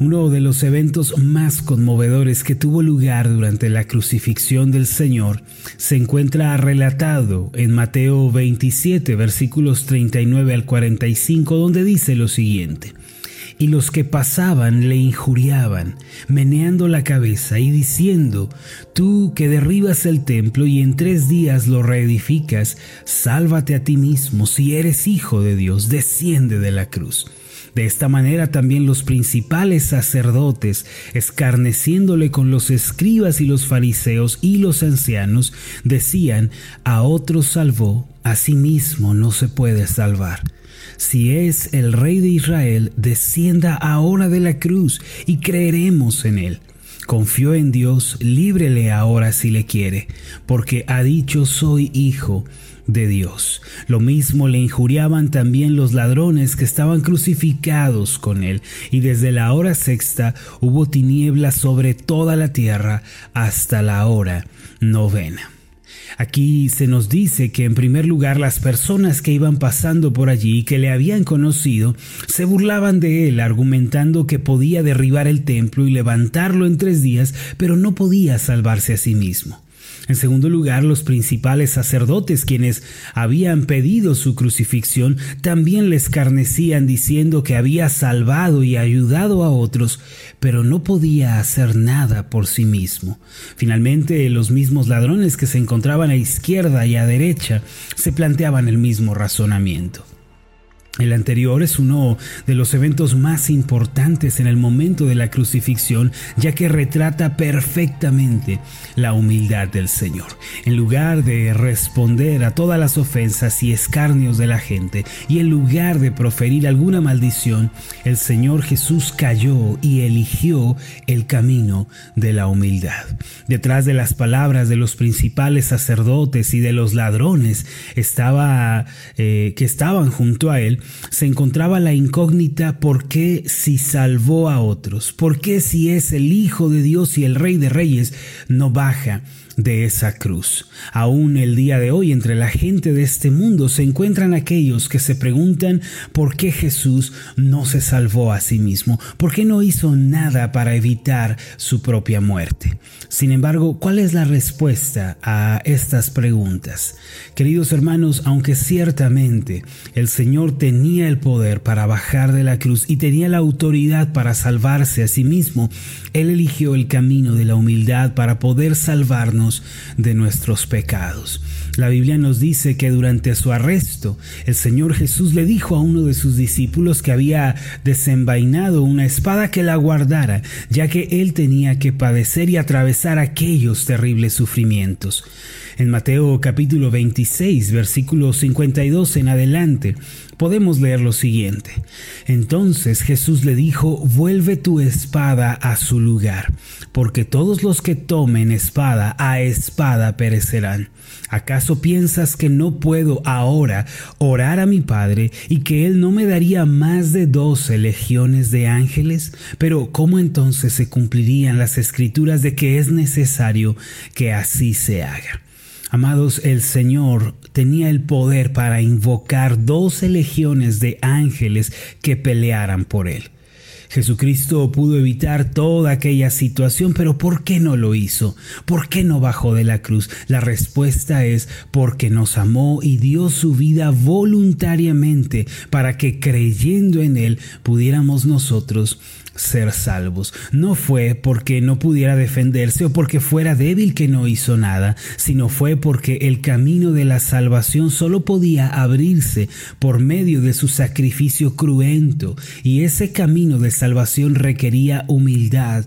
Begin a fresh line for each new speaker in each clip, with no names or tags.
Uno de los eventos más conmovedores que tuvo lugar durante la crucifixión del Señor se encuentra relatado en Mateo 27 versículos 39 al 45 donde dice lo siguiente. Y los que pasaban le injuriaban, meneando la cabeza y diciendo, Tú que derribas el templo y en tres días lo reedificas, sálvate a ti mismo, si eres hijo de Dios, desciende de la cruz. De esta manera también los principales sacerdotes, escarneciéndole con los escribas y los fariseos y los ancianos, decían, a otro salvó, a sí mismo no se puede salvar. Si es el rey de Israel, descienda ahora de la cruz y creeremos en él. Confió en Dios, líbrele ahora si le quiere, porque ha dicho soy hijo de Dios. Lo mismo le injuriaban también los ladrones que estaban crucificados con él, y desde la hora sexta hubo tinieblas sobre toda la tierra hasta la hora novena. Aquí se nos dice que en primer lugar las personas que iban pasando por allí y que le habían conocido se burlaban de él argumentando que podía derribar el templo y levantarlo en tres días, pero no podía salvarse a sí mismo. En segundo lugar, los principales sacerdotes, quienes habían pedido su crucifixión, también le escarnecían diciendo que había salvado y ayudado a otros, pero no podía hacer nada por sí mismo. Finalmente, los mismos ladrones que se encontraban a izquierda y a derecha se planteaban el mismo razonamiento. El anterior es uno de los eventos más importantes en el momento de la crucifixión, ya que retrata perfectamente la humildad del Señor. En lugar de responder a todas las ofensas y escarnios de la gente, y en lugar de proferir alguna maldición, el Señor Jesús cayó y eligió el camino de la humildad. Detrás de las palabras de los principales sacerdotes y de los ladrones estaba eh, que estaban junto a él, se encontraba la incógnita por qué si salvó a otros, por qué si es el Hijo de Dios y el Rey de Reyes no baja de esa cruz. Aún el día de hoy entre la gente de este mundo se encuentran aquellos que se preguntan por qué Jesús no se salvó a sí mismo, por qué no hizo nada para evitar su propia muerte. Sin embargo, ¿cuál es la respuesta a estas preguntas? Queridos hermanos, aunque ciertamente el Señor tenía el poder para bajar de la cruz y tenía la autoridad para salvarse a sí mismo, Él eligió el camino de la humildad para poder salvarnos de nuestros pecados. La Biblia nos dice que durante su arresto el Señor Jesús le dijo a uno de sus discípulos que había desenvainado una espada que la guardara, ya que él tenía que padecer y atravesar aquellos terribles sufrimientos. En Mateo capítulo 26, versículo 52 en adelante, podemos leer lo siguiente. Entonces Jesús le dijo, vuelve tu espada a su lugar, porque todos los que tomen espada a espada perecerán. ¿Acaso piensas que no puedo ahora orar a mi Padre y que Él no me daría más de doce legiones de ángeles? Pero ¿cómo entonces se cumplirían las escrituras de que es necesario que así se haga? Amados, el Señor tenía el poder para invocar doce legiones de ángeles que pelearan por él. Jesucristo pudo evitar toda aquella situación, pero ¿por qué no lo hizo? ¿Por qué no bajó de la cruz? La respuesta es porque nos amó y dio su vida voluntariamente para que creyendo en Él pudiéramos nosotros ser salvos. No fue porque no pudiera defenderse o porque fuera débil que no hizo nada, sino fue porque el camino de la salvación solo podía abrirse por medio de su sacrificio cruento y ese camino de salvación requería humildad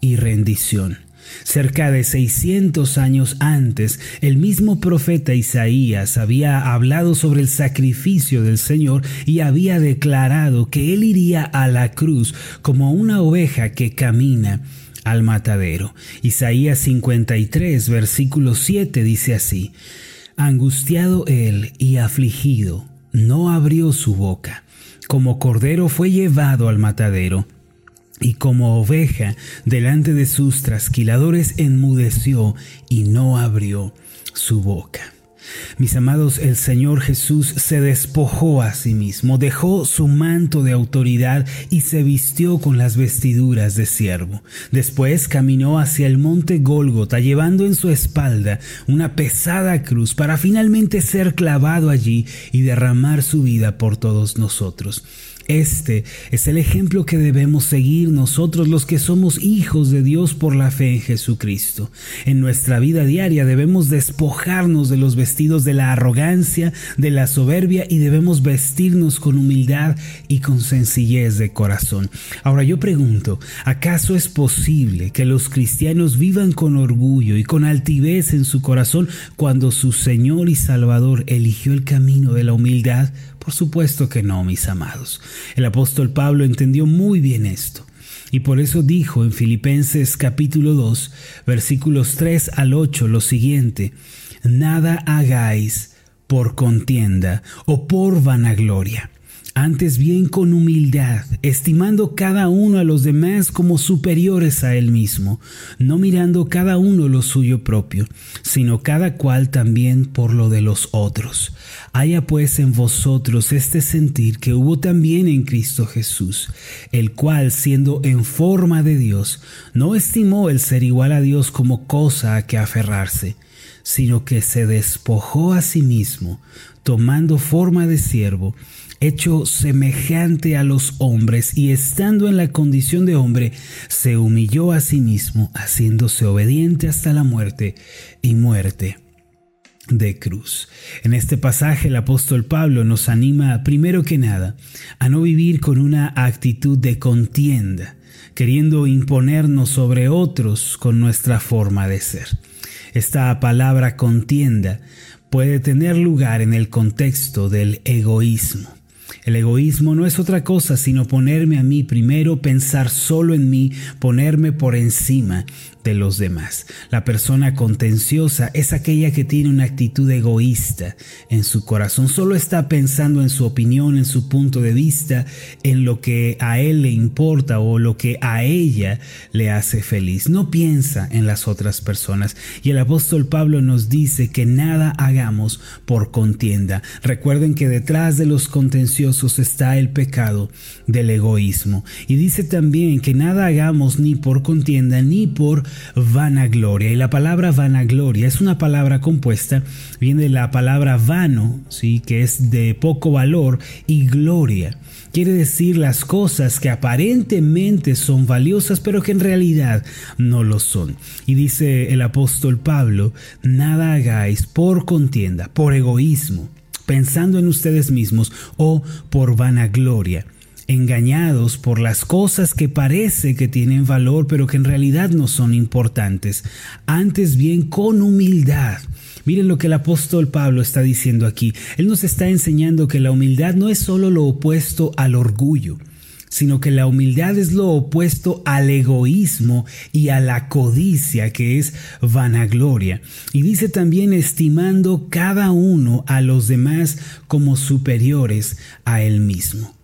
y rendición. Cerca de 600 años antes, el mismo profeta Isaías había hablado sobre el sacrificio del Señor y había declarado que él iría a la cruz como una oveja que camina al matadero. Isaías 53, versículo 7 dice así, Angustiado él y afligido, no abrió su boca, como cordero fue llevado al matadero y como oveja delante de sus trasquiladores enmudeció y no abrió su boca. Mis amados, el Señor Jesús se despojó a sí mismo, dejó su manto de autoridad y se vistió con las vestiduras de siervo. Después caminó hacia el monte Gólgota, llevando en su espalda una pesada cruz para finalmente ser clavado allí y derramar su vida por todos nosotros. Este es el ejemplo que debemos seguir nosotros los que somos hijos de Dios por la fe en Jesucristo. En nuestra vida diaria debemos despojarnos de los vestidos de la arrogancia, de la soberbia y debemos vestirnos con humildad y con sencillez de corazón. Ahora yo pregunto, ¿acaso es posible que los cristianos vivan con orgullo y con altivez en su corazón cuando su Señor y Salvador eligió el camino de la humildad? Por supuesto que no, mis amados. El apóstol Pablo entendió muy bien esto. Y por eso dijo en Filipenses capítulo 2, versículos 3 al 8 lo siguiente, Nada hagáis por contienda o por vanagloria antes bien con humildad, estimando cada uno a los demás como superiores a él mismo, no mirando cada uno lo suyo propio, sino cada cual también por lo de los otros. Haya pues en vosotros este sentir que hubo también en Cristo Jesús, el cual, siendo en forma de Dios, no estimó el ser igual a Dios como cosa a que aferrarse, sino que se despojó a sí mismo, tomando forma de siervo, hecho semejante a los hombres y estando en la condición de hombre, se humilló a sí mismo, haciéndose obediente hasta la muerte y muerte de cruz. En este pasaje el apóstol Pablo nos anima primero que nada a no vivir con una actitud de contienda, queriendo imponernos sobre otros con nuestra forma de ser. Esta palabra contienda puede tener lugar en el contexto del egoísmo. El egoísmo no es otra cosa sino ponerme a mí primero, pensar solo en mí, ponerme por encima de los demás. La persona contenciosa es aquella que tiene una actitud egoísta en su corazón. Solo está pensando en su opinión, en su punto de vista, en lo que a él le importa o lo que a ella le hace feliz. No piensa en las otras personas. Y el apóstol Pablo nos dice que nada hagamos por contienda. Recuerden que detrás de los contenciosos está el pecado del egoísmo. Y dice también que nada hagamos ni por contienda ni por vanagloria. Y la palabra vanagloria es una palabra compuesta, viene de la palabra vano, ¿sí? que es de poco valor, y gloria. Quiere decir las cosas que aparentemente son valiosas, pero que en realidad no lo son. Y dice el apóstol Pablo, nada hagáis por contienda, por egoísmo, pensando en ustedes mismos o por vanagloria engañados por las cosas que parece que tienen valor pero que en realidad no son importantes, antes bien con humildad. Miren lo que el apóstol Pablo está diciendo aquí. Él nos está enseñando que la humildad no es solo lo opuesto al orgullo, sino que la humildad es lo opuesto al egoísmo y a la codicia, que es vanagloria. Y dice también estimando cada uno a los demás como superiores a él mismo.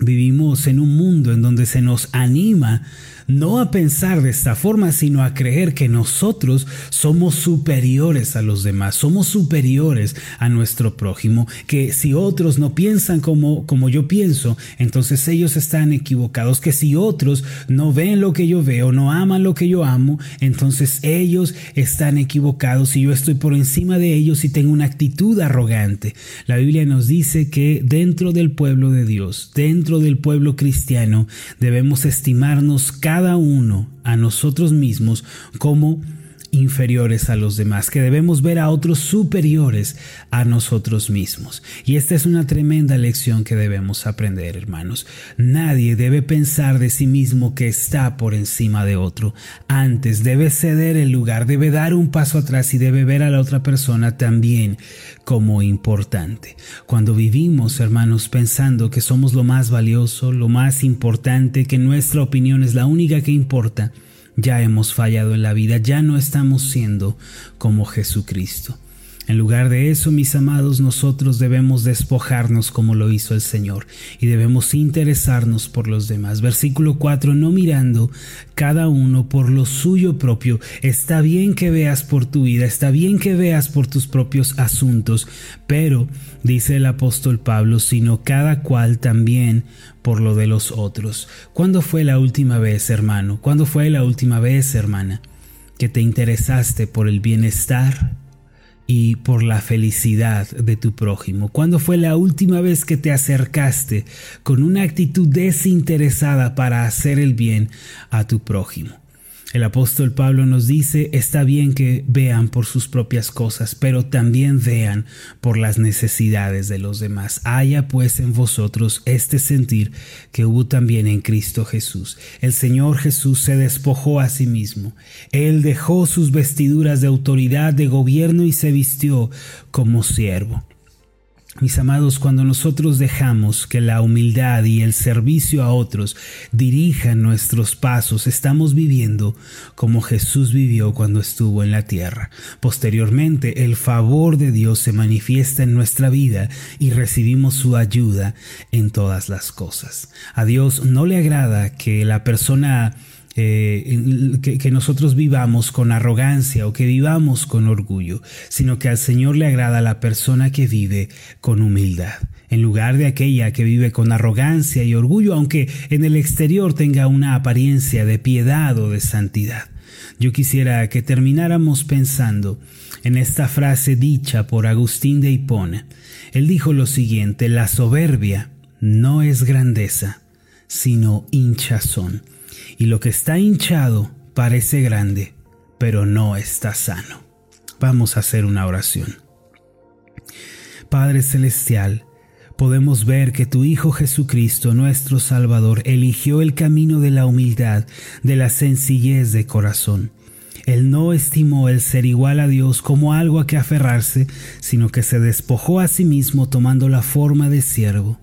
Vivimos en un mundo en donde se nos anima no a pensar de esta forma, sino a creer que nosotros somos superiores a los demás, somos superiores a nuestro prójimo, que si otros no piensan como, como yo pienso, entonces ellos están equivocados, que si otros no ven lo que yo veo, no aman lo que yo amo, entonces ellos están equivocados y yo estoy por encima de ellos y tengo una actitud arrogante. La Biblia nos dice que dentro del pueblo de Dios, dentro del pueblo cristiano, debemos estimarnos cada uno a nosotros mismos como inferiores a los demás, que debemos ver a otros superiores a nosotros mismos. Y esta es una tremenda lección que debemos aprender, hermanos. Nadie debe pensar de sí mismo que está por encima de otro. Antes debe ceder el lugar, debe dar un paso atrás y debe ver a la otra persona también como importante. Cuando vivimos, hermanos, pensando que somos lo más valioso, lo más importante, que nuestra opinión es la única que importa, ya hemos fallado en la vida, ya no estamos siendo como Jesucristo. En lugar de eso, mis amados, nosotros debemos despojarnos como lo hizo el Señor y debemos interesarnos por los demás. Versículo 4, no mirando cada uno por lo suyo propio. Está bien que veas por tu vida, está bien que veas por tus propios asuntos, pero, dice el apóstol Pablo, sino cada cual también por lo de los otros. ¿Cuándo fue la última vez, hermano? ¿Cuándo fue la última vez, hermana, que te interesaste por el bienestar? Y por la felicidad de tu prójimo. ¿Cuándo fue la última vez que te acercaste con una actitud desinteresada para hacer el bien a tu prójimo? El apóstol Pablo nos dice, está bien que vean por sus propias cosas, pero también vean por las necesidades de los demás. Haya pues en vosotros este sentir que hubo también en Cristo Jesús. El Señor Jesús se despojó a sí mismo. Él dejó sus vestiduras de autoridad, de gobierno y se vistió como siervo. Mis amados, cuando nosotros dejamos que la humildad y el servicio a otros dirijan nuestros pasos, estamos viviendo como Jesús vivió cuando estuvo en la tierra. Posteriormente, el favor de Dios se manifiesta en nuestra vida y recibimos su ayuda en todas las cosas. A Dios no le agrada que la persona eh, que, nosotros vivamos con arrogancia o que vivamos con orgullo, sino que al Señor le agrada la persona que vive con humildad, en lugar de aquella que vive con arrogancia y orgullo, aunque en el exterior tenga una apariencia de piedad o de santidad. Yo quisiera que termináramos pensando en esta frase dicha por Agustín de Hipona. Él dijo lo siguiente, la soberbia no es grandeza, sino hinchazón y lo que está hinchado parece grande, pero no está sano. Vamos a hacer una oración. Padre Celestial, podemos ver que tu Hijo Jesucristo, nuestro Salvador, eligió el camino de la humildad, de la sencillez de corazón. Él no estimó el ser igual a Dios como algo a que aferrarse, sino que se despojó a sí mismo tomando la forma de siervo.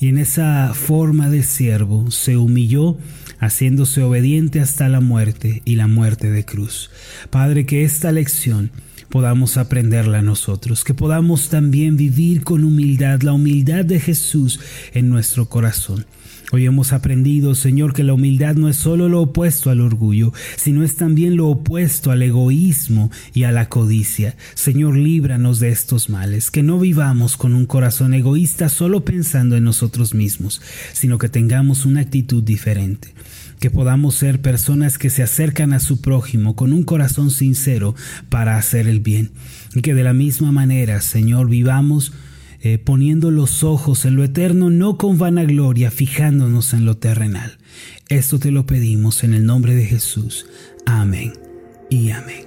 Y en esa forma de siervo se humilló haciéndose obediente hasta la muerte y la muerte de cruz. Padre, que esta lección podamos aprenderla nosotros, que podamos también vivir con humildad, la humildad de Jesús en nuestro corazón. Hoy hemos aprendido, Señor, que la humildad no es solo lo opuesto al orgullo, sino es también lo opuesto al egoísmo y a la codicia. Señor, líbranos de estos males, que no vivamos con un corazón egoísta solo pensando en nosotros mismos, sino que tengamos una actitud diferente que podamos ser personas que se acercan a su prójimo con un corazón sincero para hacer el bien. Y que de la misma manera, Señor, vivamos eh, poniendo los ojos en lo eterno, no con vanagloria, fijándonos en lo terrenal. Esto te lo pedimos en el nombre de Jesús. Amén y amén.